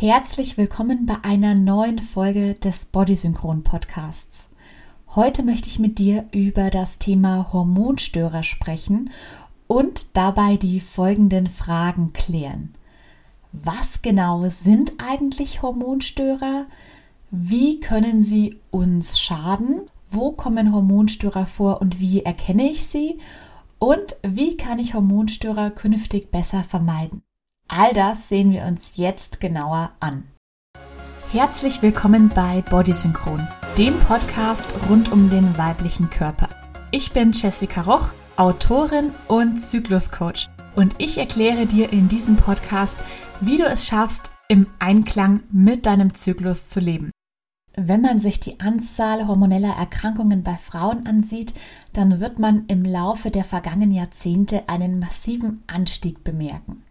Herzlich willkommen bei einer neuen Folge des Bodysynchron Podcasts. Heute möchte ich mit dir über das Thema Hormonstörer sprechen und dabei die folgenden Fragen klären. Was genau sind eigentlich Hormonstörer? Wie können sie uns schaden? Wo kommen Hormonstörer vor und wie erkenne ich sie? Und wie kann ich Hormonstörer künftig besser vermeiden? All das sehen wir uns jetzt genauer an. Herzlich willkommen bei Bodysynchron, dem Podcast rund um den weiblichen Körper. Ich bin Jessica Roch, Autorin und Zykluscoach und ich erkläre dir in diesem Podcast, wie du es schaffst, im Einklang mit deinem Zyklus zu leben. Wenn man sich die Anzahl hormoneller Erkrankungen bei Frauen ansieht, dann wird man im Laufe der vergangenen Jahrzehnte einen massiven Anstieg bemerken.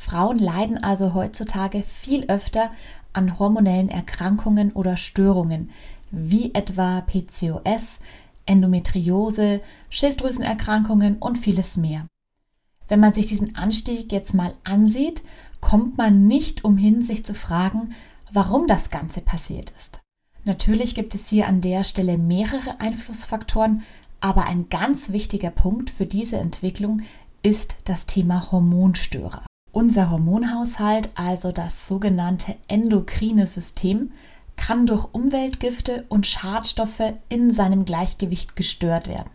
Frauen leiden also heutzutage viel öfter an hormonellen Erkrankungen oder Störungen, wie etwa PCOS, Endometriose, Schilddrüsenerkrankungen und vieles mehr. Wenn man sich diesen Anstieg jetzt mal ansieht, kommt man nicht umhin, sich zu fragen, warum das Ganze passiert ist. Natürlich gibt es hier an der Stelle mehrere Einflussfaktoren, aber ein ganz wichtiger Punkt für diese Entwicklung ist das Thema Hormonstörer. Unser Hormonhaushalt, also das sogenannte endokrine System, kann durch Umweltgifte und Schadstoffe in seinem Gleichgewicht gestört werden.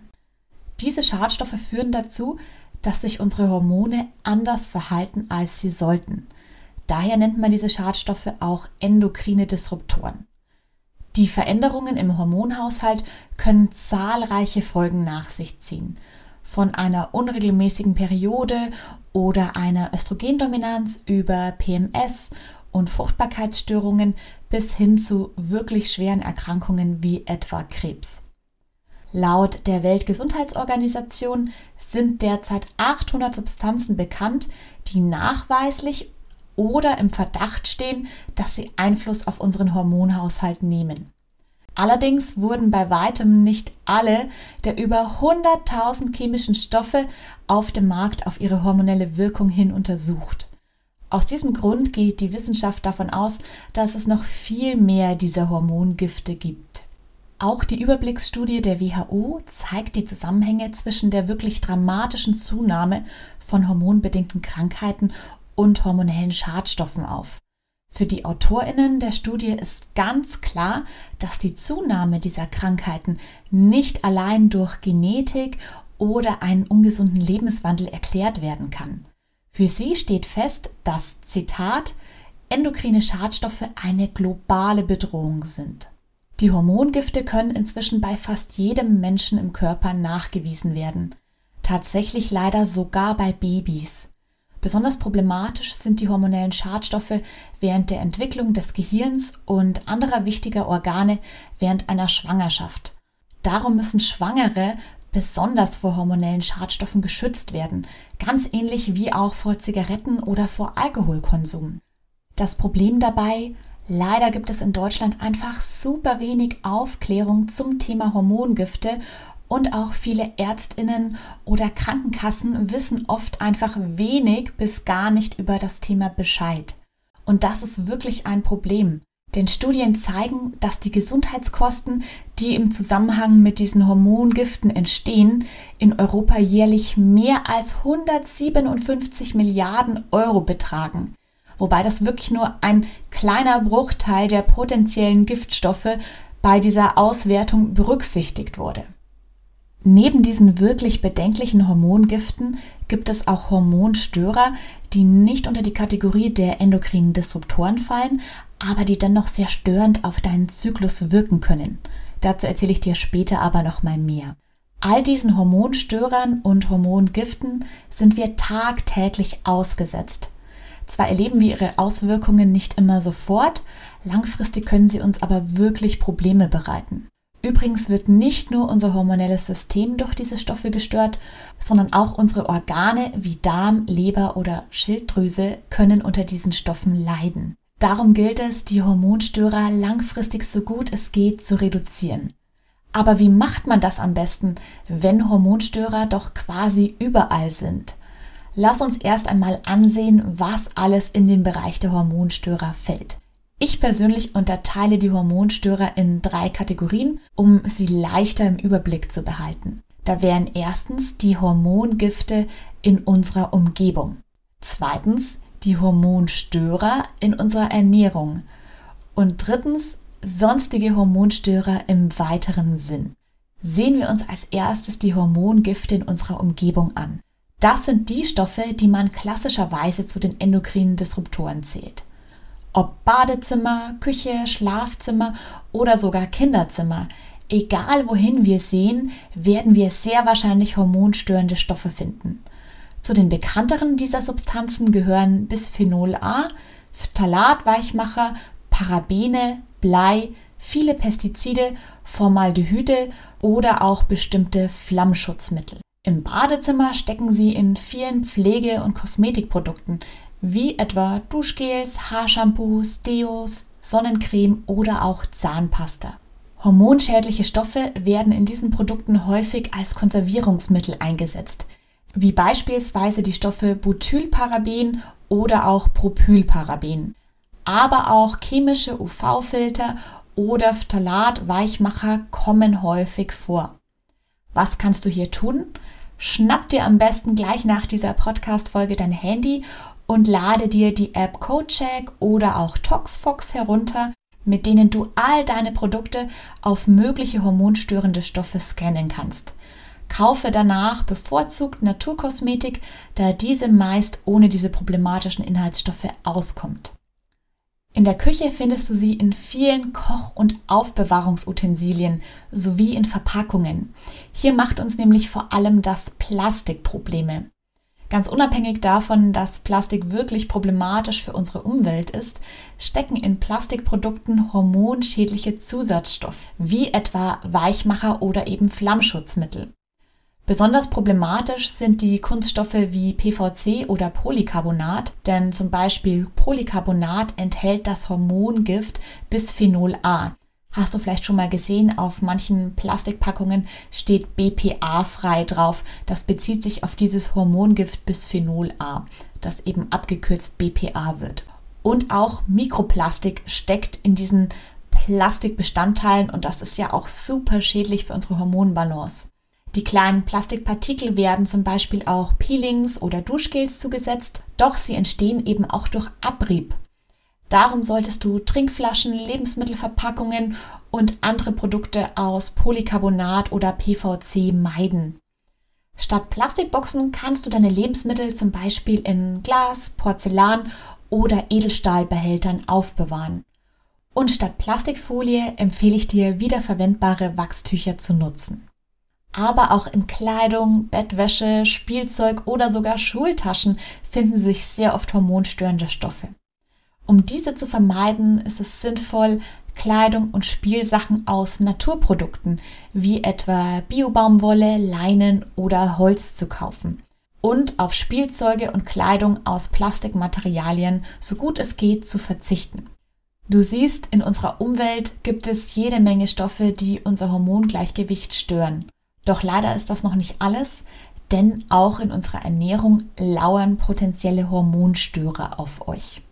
Diese Schadstoffe führen dazu, dass sich unsere Hormone anders verhalten, als sie sollten. Daher nennt man diese Schadstoffe auch endokrine Disruptoren. Die Veränderungen im Hormonhaushalt können zahlreiche Folgen nach sich ziehen von einer unregelmäßigen Periode oder einer Östrogendominanz über PMS und Fruchtbarkeitsstörungen bis hin zu wirklich schweren Erkrankungen wie etwa Krebs. Laut der Weltgesundheitsorganisation sind derzeit 800 Substanzen bekannt, die nachweislich oder im Verdacht stehen, dass sie Einfluss auf unseren Hormonhaushalt nehmen. Allerdings wurden bei weitem nicht alle der über 100.000 chemischen Stoffe auf dem Markt auf ihre hormonelle Wirkung hin untersucht. Aus diesem Grund geht die Wissenschaft davon aus, dass es noch viel mehr dieser Hormongifte gibt. Auch die Überblicksstudie der WHO zeigt die Zusammenhänge zwischen der wirklich dramatischen Zunahme von hormonbedingten Krankheiten und hormonellen Schadstoffen auf. Für die Autorinnen der Studie ist ganz klar, dass die Zunahme dieser Krankheiten nicht allein durch Genetik oder einen ungesunden Lebenswandel erklärt werden kann. Für sie steht fest, dass, Zitat, endokrine Schadstoffe eine globale Bedrohung sind. Die Hormongifte können inzwischen bei fast jedem Menschen im Körper nachgewiesen werden. Tatsächlich leider sogar bei Babys. Besonders problematisch sind die hormonellen Schadstoffe während der Entwicklung des Gehirns und anderer wichtiger Organe während einer Schwangerschaft. Darum müssen Schwangere besonders vor hormonellen Schadstoffen geschützt werden, ganz ähnlich wie auch vor Zigaretten oder vor Alkoholkonsum. Das Problem dabei, leider gibt es in Deutschland einfach super wenig Aufklärung zum Thema Hormongifte und auch viele Ärztinnen oder Krankenkassen wissen oft einfach wenig bis gar nicht über das Thema Bescheid. Und das ist wirklich ein Problem. Denn Studien zeigen, dass die Gesundheitskosten, die im Zusammenhang mit diesen Hormongiften entstehen, in Europa jährlich mehr als 157 Milliarden Euro betragen. Wobei das wirklich nur ein kleiner Bruchteil der potenziellen Giftstoffe bei dieser Auswertung berücksichtigt wurde. Neben diesen wirklich bedenklichen Hormongiften gibt es auch Hormonstörer, die nicht unter die Kategorie der endokrinen Disruptoren fallen, aber die dennoch sehr störend auf deinen Zyklus wirken können. Dazu erzähle ich dir später aber noch mal mehr. All diesen Hormonstörern und Hormongiften sind wir tagtäglich ausgesetzt. Zwar erleben wir ihre Auswirkungen nicht immer sofort, langfristig können sie uns aber wirklich Probleme bereiten. Übrigens wird nicht nur unser hormonelles System durch diese Stoffe gestört, sondern auch unsere Organe wie Darm, Leber oder Schilddrüse können unter diesen Stoffen leiden. Darum gilt es, die Hormonstörer langfristig so gut es geht zu reduzieren. Aber wie macht man das am besten, wenn Hormonstörer doch quasi überall sind? Lass uns erst einmal ansehen, was alles in den Bereich der Hormonstörer fällt. Ich persönlich unterteile die Hormonstörer in drei Kategorien, um sie leichter im Überblick zu behalten. Da wären erstens die Hormongifte in unserer Umgebung. Zweitens die Hormonstörer in unserer Ernährung. Und drittens sonstige Hormonstörer im weiteren Sinn. Sehen wir uns als erstes die Hormongifte in unserer Umgebung an. Das sind die Stoffe, die man klassischerweise zu den endokrinen Disruptoren zählt. Ob Badezimmer, Küche, Schlafzimmer oder sogar Kinderzimmer, egal wohin wir sehen, werden wir sehr wahrscheinlich hormonstörende Stoffe finden. Zu den bekannteren dieser Substanzen gehören Bisphenol A, Phthalatweichmacher, Parabene, Blei, viele Pestizide, Formaldehyde oder auch bestimmte Flammschutzmittel. Im Badezimmer stecken sie in vielen Pflege- und Kosmetikprodukten, wie etwa Duschgels, Haarshampoos, Deos, Sonnencreme oder auch Zahnpasta. Hormonschädliche Stoffe werden in diesen Produkten häufig als Konservierungsmittel eingesetzt wie beispielsweise die Stoffe Butylparaben oder auch Propylparaben, aber auch chemische UV-Filter oder Phthalat-Weichmacher kommen häufig vor. Was kannst du hier tun? Schnapp dir am besten gleich nach dieser Podcast-Folge dein Handy und lade dir die App CodeCheck oder auch ToxFox herunter, mit denen du all deine Produkte auf mögliche hormonstörende Stoffe scannen kannst. Kaufe danach bevorzugt Naturkosmetik, da diese meist ohne diese problematischen Inhaltsstoffe auskommt. In der Küche findest du sie in vielen Koch- und Aufbewahrungsutensilien sowie in Verpackungen. Hier macht uns nämlich vor allem das Plastik Probleme. Ganz unabhängig davon, dass Plastik wirklich problematisch für unsere Umwelt ist, stecken in Plastikprodukten hormonschädliche Zusatzstoffe, wie etwa Weichmacher oder eben Flammschutzmittel. Besonders problematisch sind die Kunststoffe wie PVC oder Polycarbonat, denn zum Beispiel Polycarbonat enthält das Hormongift Bisphenol A. Hast du vielleicht schon mal gesehen, auf manchen Plastikpackungen steht BPA frei drauf. Das bezieht sich auf dieses Hormongift Bisphenol A, das eben abgekürzt BPA wird. Und auch Mikroplastik steckt in diesen Plastikbestandteilen und das ist ja auch super schädlich für unsere Hormonbalance. Die kleinen Plastikpartikel werden zum Beispiel auch Peelings oder Duschgels zugesetzt, doch sie entstehen eben auch durch Abrieb. Darum solltest du Trinkflaschen, Lebensmittelverpackungen und andere Produkte aus Polycarbonat oder PVC meiden. Statt Plastikboxen kannst du deine Lebensmittel zum Beispiel in Glas, Porzellan oder Edelstahlbehältern aufbewahren. Und statt Plastikfolie empfehle ich dir, wiederverwendbare Wachstücher zu nutzen aber auch in Kleidung, Bettwäsche, Spielzeug oder sogar Schultaschen finden sich sehr oft hormonstörende Stoffe. Um diese zu vermeiden, ist es sinnvoll, Kleidung und Spielsachen aus Naturprodukten wie etwa Biobaumwolle, Leinen oder Holz zu kaufen und auf Spielzeuge und Kleidung aus Plastikmaterialien so gut es geht zu verzichten. Du siehst, in unserer Umwelt gibt es jede Menge Stoffe, die unser Hormongleichgewicht stören. Doch leider ist das noch nicht alles, denn auch in unserer Ernährung lauern potenzielle Hormonstörer auf euch.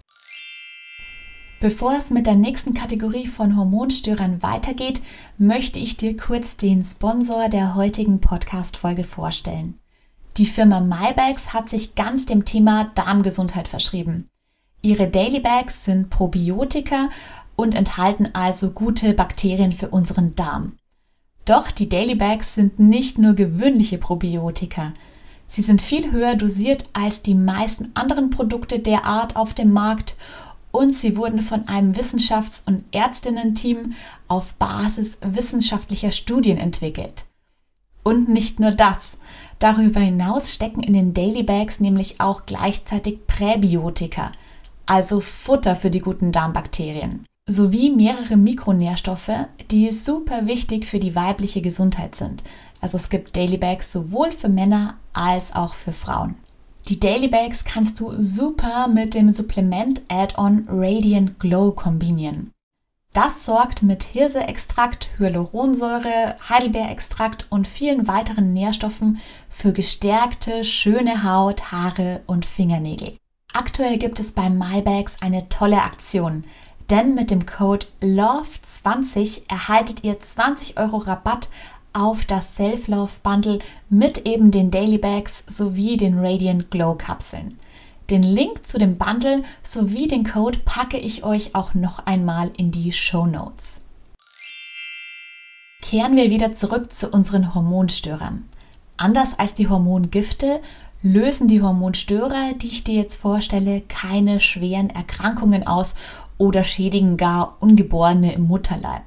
Bevor es mit der nächsten Kategorie von Hormonstörern weitergeht, möchte ich dir kurz den Sponsor der heutigen Podcast-Folge vorstellen. Die Firma MyBags hat sich ganz dem Thema Darmgesundheit verschrieben. Ihre Daily Bags sind Probiotika und enthalten also gute Bakterien für unseren Darm. Doch die Daily Bags sind nicht nur gewöhnliche Probiotika. Sie sind viel höher dosiert als die meisten anderen Produkte der Art auf dem Markt und sie wurden von einem Wissenschafts- und Ärztinnen-Team auf Basis wissenschaftlicher Studien entwickelt. Und nicht nur das. Darüber hinaus stecken in den Daily Bags nämlich auch gleichzeitig Präbiotika, also Futter für die guten Darmbakterien sowie mehrere Mikronährstoffe, die super wichtig für die weibliche Gesundheit sind. Also es gibt Daily Bags sowohl für Männer als auch für Frauen. Die Daily Bags kannst du super mit dem Supplement Add-on Radiant Glow kombinieren. Das sorgt mit Hirseextrakt, Hyaluronsäure, Heidelbeerextrakt und vielen weiteren Nährstoffen für gestärkte, schöne Haut, Haare und Fingernägel. Aktuell gibt es bei MyBags eine tolle Aktion, denn mit dem Code LOVE20 erhaltet ihr 20 Euro Rabatt auf das Self-Love Bundle mit eben den Daily Bags sowie den Radiant Glow Kapseln. Den Link zu dem Bundle sowie den Code packe ich euch auch noch einmal in die Show Notes. Kehren wir wieder zurück zu unseren Hormonstörern. Anders als die Hormongifte lösen die Hormonstörer, die ich dir jetzt vorstelle, keine schweren Erkrankungen aus oder schädigen gar Ungeborene im Mutterleib.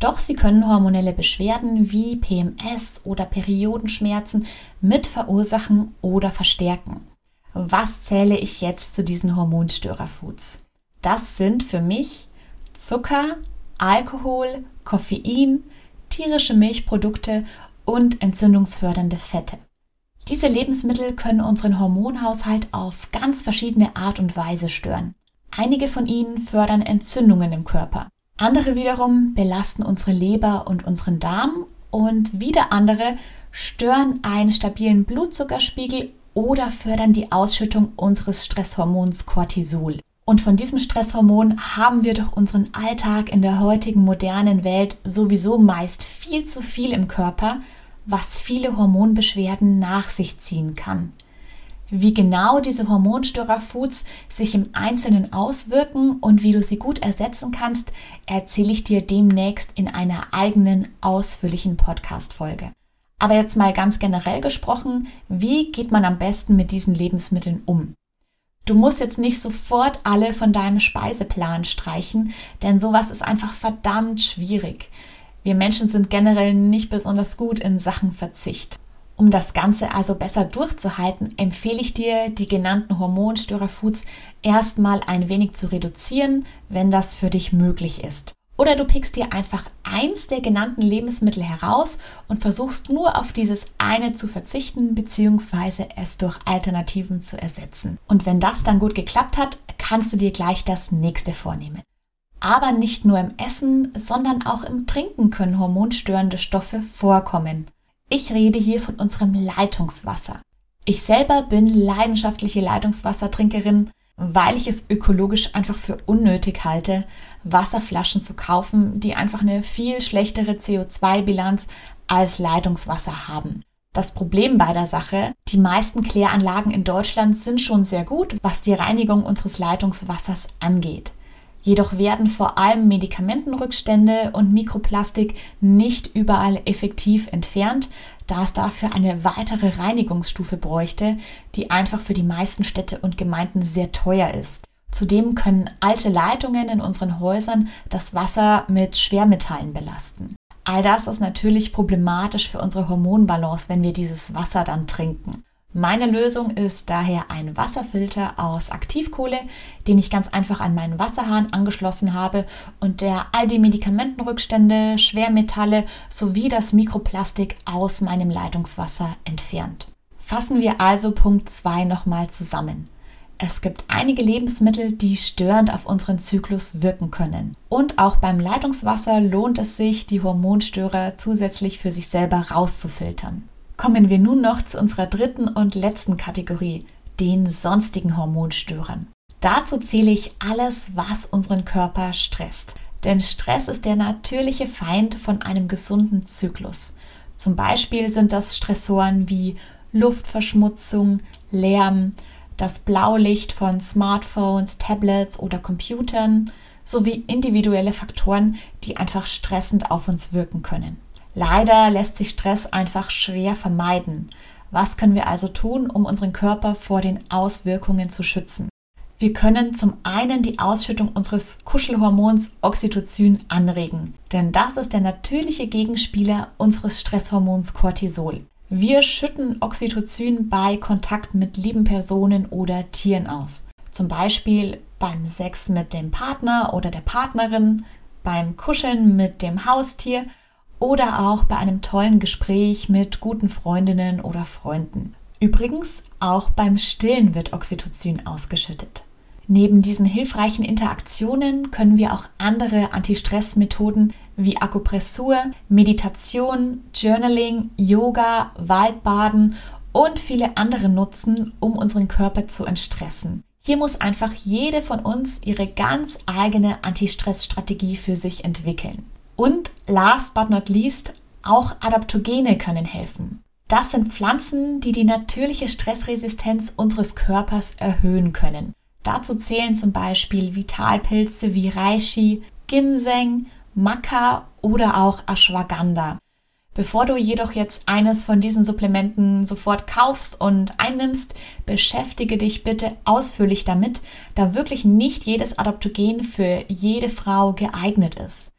Doch sie können hormonelle Beschwerden wie PMS oder Periodenschmerzen mit verursachen oder verstärken. Was zähle ich jetzt zu diesen Hormonstörerfoods? Das sind für mich Zucker, Alkohol, Koffein, tierische Milchprodukte und entzündungsfördernde Fette. Diese Lebensmittel können unseren Hormonhaushalt auf ganz verschiedene Art und Weise stören. Einige von ihnen fördern Entzündungen im Körper. Andere wiederum belasten unsere Leber und unseren Darm und wieder andere stören einen stabilen Blutzuckerspiegel oder fördern die Ausschüttung unseres Stresshormons Cortisol. Und von diesem Stresshormon haben wir durch unseren Alltag in der heutigen modernen Welt sowieso meist viel zu viel im Körper, was viele Hormonbeschwerden nach sich ziehen kann. Wie genau diese Hormonstörerfoods sich im Einzelnen auswirken und wie du sie gut ersetzen kannst, erzähle ich dir demnächst in einer eigenen ausführlichen Podcast-Folge. Aber jetzt mal ganz generell gesprochen, wie geht man am besten mit diesen Lebensmitteln um? Du musst jetzt nicht sofort alle von deinem Speiseplan streichen, denn sowas ist einfach verdammt schwierig. Wir Menschen sind generell nicht besonders gut in Sachen Verzicht. Um das Ganze also besser durchzuhalten, empfehle ich dir, die genannten Hormonstörerfoods erstmal ein wenig zu reduzieren, wenn das für dich möglich ist. Oder du pickst dir einfach eins der genannten Lebensmittel heraus und versuchst nur auf dieses eine zu verzichten bzw. es durch Alternativen zu ersetzen. Und wenn das dann gut geklappt hat, kannst du dir gleich das nächste vornehmen. Aber nicht nur im Essen, sondern auch im Trinken können hormonstörende Stoffe vorkommen. Ich rede hier von unserem Leitungswasser. Ich selber bin leidenschaftliche Leitungswassertrinkerin weil ich es ökologisch einfach für unnötig halte, Wasserflaschen zu kaufen, die einfach eine viel schlechtere CO2-Bilanz als Leitungswasser haben. Das Problem bei der Sache, die meisten Kläranlagen in Deutschland sind schon sehr gut, was die Reinigung unseres Leitungswassers angeht. Jedoch werden vor allem Medikamentenrückstände und Mikroplastik nicht überall effektiv entfernt, da es dafür eine weitere Reinigungsstufe bräuchte, die einfach für die meisten Städte und Gemeinden sehr teuer ist. Zudem können alte Leitungen in unseren Häusern das Wasser mit Schwermetallen belasten. All das ist natürlich problematisch für unsere Hormonbalance, wenn wir dieses Wasser dann trinken. Meine Lösung ist daher ein Wasserfilter aus Aktivkohle, den ich ganz einfach an meinen Wasserhahn angeschlossen habe und der all die Medikamentenrückstände, Schwermetalle sowie das Mikroplastik aus meinem Leitungswasser entfernt. Fassen wir also Punkt 2 nochmal zusammen. Es gibt einige Lebensmittel, die störend auf unseren Zyklus wirken können. Und auch beim Leitungswasser lohnt es sich, die Hormonstörer zusätzlich für sich selber rauszufiltern kommen wir nun noch zu unserer dritten und letzten Kategorie, den sonstigen Hormonstörern. Dazu zähle ich alles, was unseren Körper stresst. Denn Stress ist der natürliche Feind von einem gesunden Zyklus. Zum Beispiel sind das Stressoren wie Luftverschmutzung, Lärm, das Blaulicht von Smartphones, Tablets oder Computern sowie individuelle Faktoren, die einfach stressend auf uns wirken können. Leider lässt sich Stress einfach schwer vermeiden. Was können wir also tun, um unseren Körper vor den Auswirkungen zu schützen? Wir können zum einen die Ausschüttung unseres Kuschelhormons Oxytocin anregen, denn das ist der natürliche Gegenspieler unseres Stresshormons Cortisol. Wir schütten Oxytocin bei Kontakt mit lieben Personen oder Tieren aus. Zum Beispiel beim Sex mit dem Partner oder der Partnerin, beim Kuscheln mit dem Haustier oder auch bei einem tollen Gespräch mit guten Freundinnen oder Freunden. Übrigens, auch beim Stillen wird Oxytocin ausgeschüttet. Neben diesen hilfreichen Interaktionen können wir auch andere Anti-Stress-Methoden wie Akupressur, Meditation, Journaling, Yoga, Waldbaden und viele andere nutzen, um unseren Körper zu entstressen. Hier muss einfach jede von uns ihre ganz eigene Anti-Stress-Strategie für sich entwickeln. Und last but not least, auch Adaptogene können helfen. Das sind Pflanzen, die die natürliche Stressresistenz unseres Körpers erhöhen können. Dazu zählen zum Beispiel Vitalpilze wie Reishi, Ginseng, Maca oder auch Ashwagandha. Bevor du jedoch jetzt eines von diesen Supplementen sofort kaufst und einnimmst, beschäftige dich bitte ausführlich damit, da wirklich nicht jedes Adaptogen für jede Frau geeignet ist.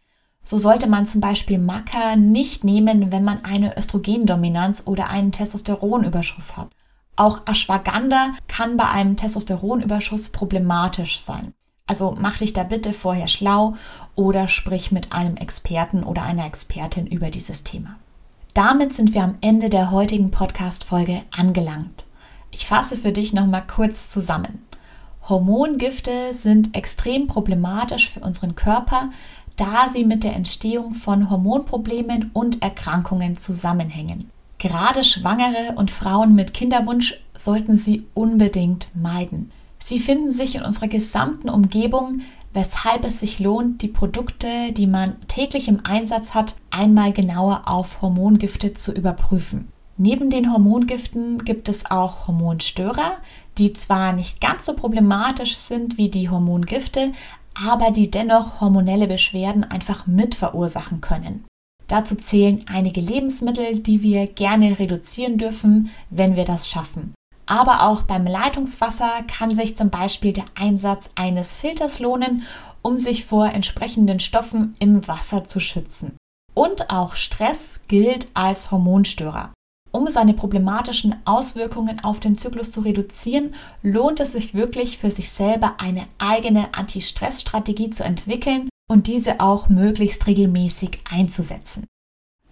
So sollte man zum Beispiel Maca nicht nehmen, wenn man eine Östrogendominanz oder einen Testosteronüberschuss hat. Auch Ashwagandha kann bei einem Testosteronüberschuss problematisch sein. Also mach dich da bitte vorher schlau oder sprich mit einem Experten oder einer Expertin über dieses Thema. Damit sind wir am Ende der heutigen Podcast-Folge angelangt. Ich fasse für dich nochmal kurz zusammen. Hormongifte sind extrem problematisch für unseren Körper, da sie mit der Entstehung von Hormonproblemen und Erkrankungen zusammenhängen. Gerade Schwangere und Frauen mit Kinderwunsch sollten sie unbedingt meiden. Sie finden sich in unserer gesamten Umgebung, weshalb es sich lohnt, die Produkte, die man täglich im Einsatz hat, einmal genauer auf Hormongifte zu überprüfen. Neben den Hormongiften gibt es auch Hormonstörer, die zwar nicht ganz so problematisch sind wie die Hormongifte, aber die dennoch hormonelle Beschwerden einfach mit verursachen können. Dazu zählen einige Lebensmittel, die wir gerne reduzieren dürfen, wenn wir das schaffen. Aber auch beim Leitungswasser kann sich zum Beispiel der Einsatz eines Filters lohnen, um sich vor entsprechenden Stoffen im Wasser zu schützen. Und auch Stress gilt als Hormonstörer. Um seine problematischen Auswirkungen auf den Zyklus zu reduzieren, lohnt es sich wirklich für sich selber eine eigene Anti-Stress-Strategie zu entwickeln und diese auch möglichst regelmäßig einzusetzen.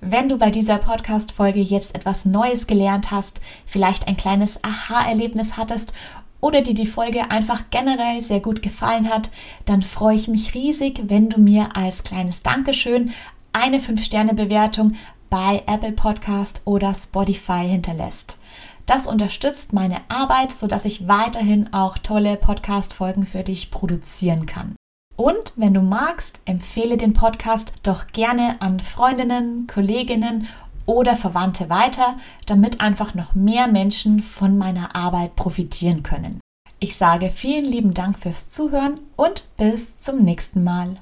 Wenn du bei dieser Podcast-Folge jetzt etwas Neues gelernt hast, vielleicht ein kleines Aha-Erlebnis hattest oder dir die Folge einfach generell sehr gut gefallen hat, dann freue ich mich riesig, wenn du mir als kleines Dankeschön eine 5-Sterne-Bewertung bei Apple Podcast oder Spotify hinterlässt. Das unterstützt meine Arbeit, sodass ich weiterhin auch tolle Podcast-Folgen für dich produzieren kann. Und wenn du magst, empfehle den Podcast doch gerne an Freundinnen, Kolleginnen oder Verwandte weiter, damit einfach noch mehr Menschen von meiner Arbeit profitieren können. Ich sage vielen lieben Dank fürs Zuhören und bis zum nächsten Mal.